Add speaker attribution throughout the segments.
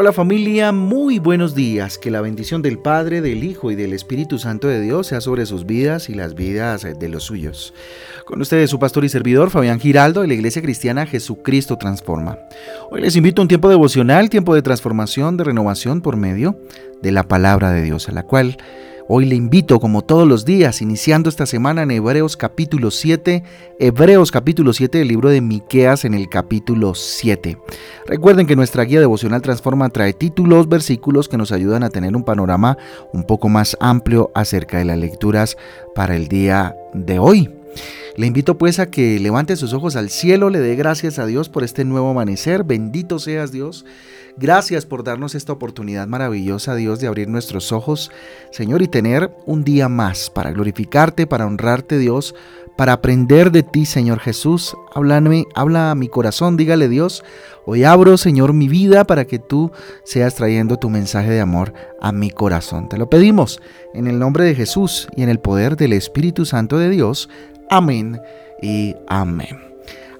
Speaker 1: Hola familia, muy buenos días. Que la bendición del Padre, del Hijo y del Espíritu Santo de Dios sea sobre sus vidas y las vidas de los suyos. Con ustedes su pastor y servidor Fabián Giraldo de la Iglesia Cristiana Jesucristo Transforma. Hoy les invito a un tiempo devocional, tiempo de transformación, de renovación por medio de la palabra de Dios, a la cual Hoy le invito, como todos los días, iniciando esta semana en Hebreos capítulo 7, Hebreos capítulo 7 del libro de Miqueas en el capítulo 7. Recuerden que nuestra guía devocional Transforma trae títulos, versículos que nos ayudan a tener un panorama un poco más amplio acerca de las lecturas para el día de hoy. Le invito pues a que levante sus ojos al cielo, le dé gracias a Dios por este nuevo amanecer. Bendito seas Dios. Gracias por darnos esta oportunidad maravillosa, Dios, de abrir nuestros ojos, Señor, y tener un día más para glorificarte, para honrarte, Dios, para aprender de ti, Señor Jesús. Háblame, habla a mi corazón, dígale Dios, hoy abro, Señor, mi vida para que tú seas trayendo tu mensaje de amor a mi corazón. Te lo pedimos en el nombre de Jesús y en el poder del Espíritu Santo de Dios. Amén y amén.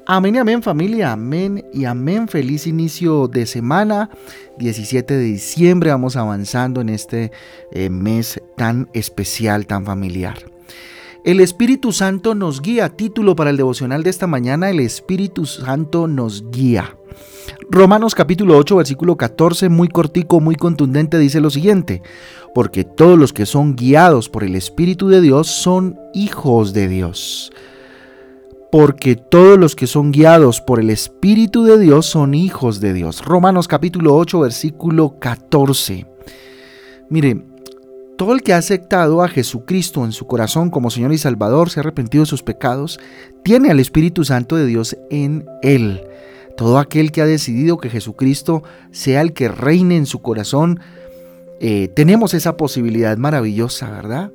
Speaker 1: Amén y amén familia, amén y amén. Feliz inicio de semana, 17 de diciembre. Vamos avanzando en este eh, mes tan especial, tan familiar. El Espíritu Santo nos guía. Título para el devocional de esta mañana, el Espíritu Santo nos guía. Romanos capítulo 8, versículo 14, muy cortico, muy contundente, dice lo siguiente, porque todos los que son guiados por el Espíritu de Dios son hijos de Dios. Porque todos los que son guiados por el Espíritu de Dios son hijos de Dios. Romanos capítulo 8, versículo 14. Mire, todo el que ha aceptado a Jesucristo en su corazón como Señor y Salvador, se ha arrepentido de sus pecados, tiene al Espíritu Santo de Dios en él. Todo aquel que ha decidido que Jesucristo sea el que reine en su corazón, eh, tenemos esa posibilidad maravillosa, ¿verdad?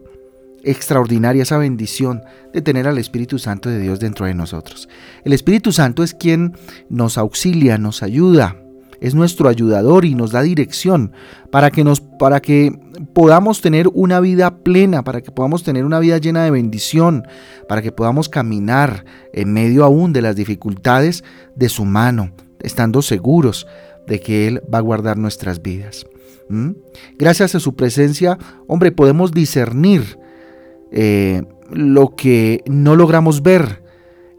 Speaker 1: Extraordinaria esa bendición de tener al Espíritu Santo de Dios dentro de nosotros. El Espíritu Santo es quien nos auxilia, nos ayuda, es nuestro ayudador y nos da dirección para que, nos, para que podamos tener una vida plena, para que podamos tener una vida llena de bendición, para que podamos caminar en medio aún de las dificultades de su mano, estando seguros de que Él va a guardar nuestras vidas. Gracias a su presencia, hombre, podemos discernir eh, lo que no logramos ver.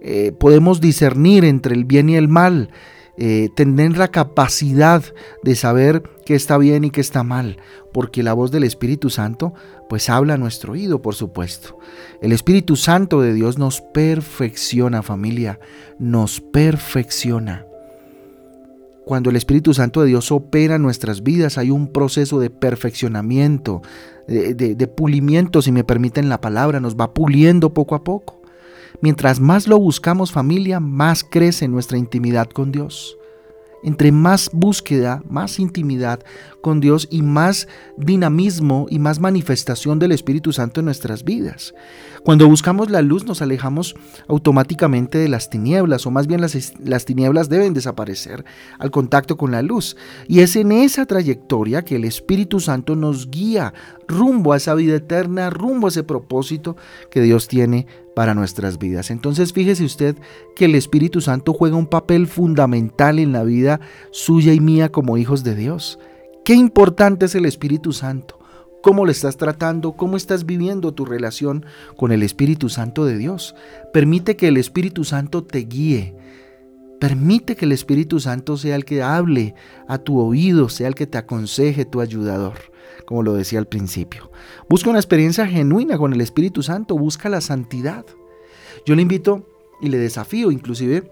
Speaker 1: Eh, podemos discernir entre el bien y el mal. Eh, tener la capacidad de saber qué está bien y qué está mal, porque la voz del Espíritu Santo pues habla a nuestro oído, por supuesto. El Espíritu Santo de Dios nos perfecciona, familia, nos perfecciona. Cuando el Espíritu Santo de Dios opera en nuestras vidas, hay un proceso de perfeccionamiento, de, pulimiento, si me permiten la palabra, nos va puliendo poco a poco. Mientras más lo buscamos familia, más crece nuestra intimidad con Dios. Entre más búsqueda, más intimidad con Dios y más dinamismo y más manifestación del Espíritu Santo en nuestras vidas. Cuando buscamos la luz nos alejamos automáticamente de las tinieblas, o más bien las, las, tinieblas deben desaparecer al contacto con la luz. Y es en esa trayectoria que el Espíritu Santo nos guía rumbo a esa vida eterna, rumbo a ese propósito que Dios tiene para nuestras vidas. Entonces fíjese usted que el Espíritu Santo juega un papel fundamental en la vida suya y mía como hijos de Dios. Qué importante es el Espíritu Santo cómo le estás tratando, cómo estás viviendo tu relación con el Espíritu Santo de Dios. Permite que el Espíritu Santo te guíe. Permite que el Espíritu Santo sea el que hable a tu oído, sea el que te aconseje, tu ayudador, como lo decía al principio. Busca una experiencia genuina con el Espíritu Santo, busca la santidad. Yo le invito y le desafío inclusive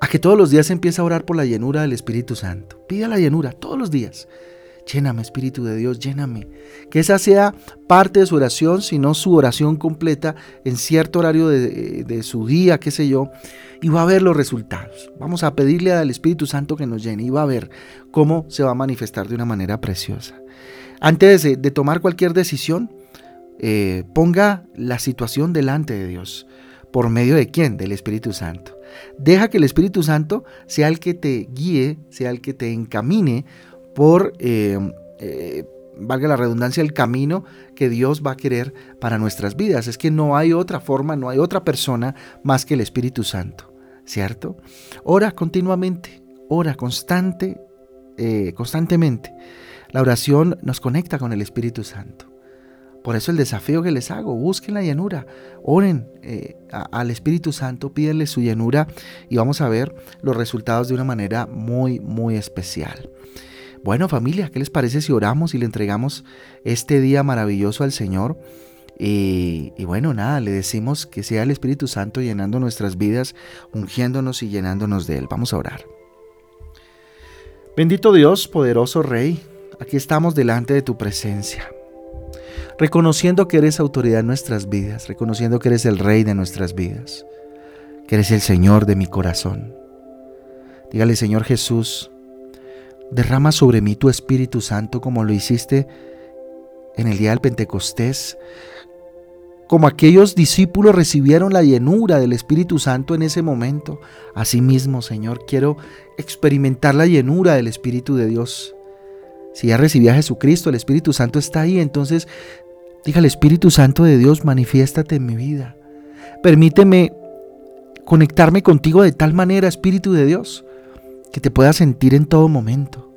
Speaker 1: a que todos los días empiece a orar por la llenura del Espíritu Santo. Pida la llenura todos los días. Lléname, Espíritu de Dios, lléname. Que esa sea parte de su oración, sino su oración completa en cierto horario de, su día, qué sé yo, y va a ver los resultados. Vamos a pedirle al Espíritu Santo que nos llene y va a ver cómo se va a manifestar de una manera preciosa. Antes de, tomar cualquier decisión, eh, ponga la situación delante de Dios. ¿Por medio de quién? Del Espíritu Santo. Deja que el Espíritu Santo sea el que te guíe, sea el que te encamine por, eh, eh, valga la redundancia, el camino que Dios va a querer para nuestras vidas. Es que no hay otra forma, no hay otra persona más que el Espíritu Santo, ¿cierto? Ora continuamente, ora constante eh, constantemente. La oración nos conecta con el Espíritu Santo. Por eso el desafío que les hago, busquen la llanura, oren al Espíritu Santo, pídenle su llanura y vamos a ver los resultados de una manera muy, muy especial. Bueno familia, ¿qué les parece si oramos y le entregamos este día maravilloso al Señor? Y, bueno, nada, le decimos que sea el Espíritu Santo llenando nuestras vidas, ungiéndonos y llenándonos de Él. Vamos a orar. Bendito Dios, poderoso Rey, aquí estamos delante de tu presencia reconociendo que eres autoridad en nuestras vidas, reconociendo que eres el Rey de nuestras vidas, que eres el Señor de mi corazón. Dígale, Señor Jesús, derrama sobre mí tu Espíritu Santo como lo hiciste en el día del Pentecostés, como aquellos discípulos recibieron la llenura del Espíritu Santo en ese momento. Asimismo, Señor, quiero experimentar la llenura del Espíritu de Dios. Si ya recibí a Jesucristo, el Espíritu Santo está ahí, entonces Dígale, Espíritu Santo de Dios, manifiéstate en mi vida. Permíteme conectarme contigo de tal manera, Espíritu de Dios, que te pueda sentir en todo momento.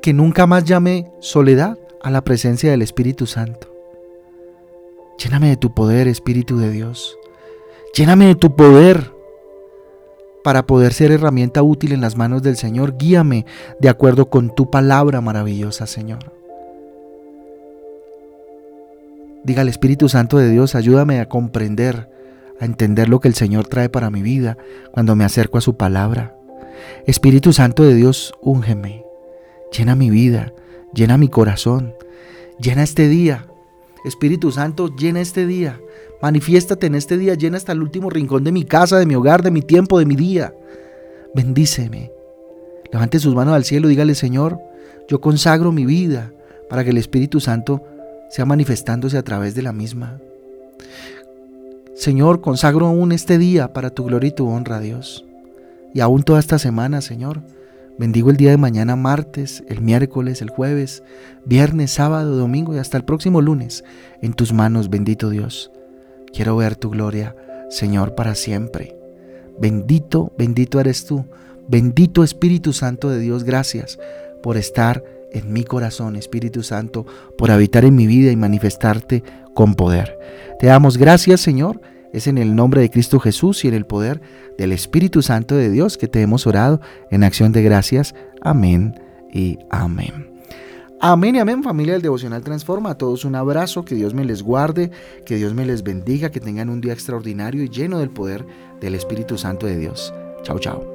Speaker 1: Que nunca más llame soledad a la presencia del Espíritu Santo. Lléname de tu poder, Espíritu de Dios. Lléname de tu poder para poder ser herramienta útil en las manos del Señor. Guíame de acuerdo con tu palabra maravillosa, Señor. Diga al Espíritu Santo de Dios, ayúdame a comprender, a entender lo que el Señor trae para mi vida cuando me acerco a su palabra. Espíritu Santo de Dios, úngeme, llena mi vida, llena mi corazón, llena este día. Espíritu Santo, llena este día. Manifiéstate en este día, llena hasta el último rincón de mi casa, de mi hogar, de mi tiempo, de mi día. Bendíceme. Levante sus manos al cielo dígale, Señor, yo consagro mi vida para que el Espíritu Santo sea manifestándose a través de la misma. Señor, consagro aún este día para tu gloria y tu honra, Dios. Y aún toda esta semana, Señor. Bendigo el día de mañana, martes, el miércoles, el jueves, viernes, sábado, domingo y hasta el próximo lunes. En tus manos, bendito Dios. Quiero ver tu gloria, Señor, para siempre. Bendito, bendito eres tú. Bendito Espíritu Santo de Dios, gracias por estar en mi corazón, Espíritu Santo, por habitar en mi vida y manifestarte con poder. Te damos gracias, Señor. Es en el nombre de Cristo Jesús y en el poder del Espíritu Santo de Dios que te hemos orado en acción de gracias. Amén y amén. Amén y amén, familia del Devocional Transforma. A todos un abrazo, que Dios me les guarde, que Dios me les bendiga, que tengan un día extraordinario y lleno del poder del Espíritu Santo de Dios. Chao, chao.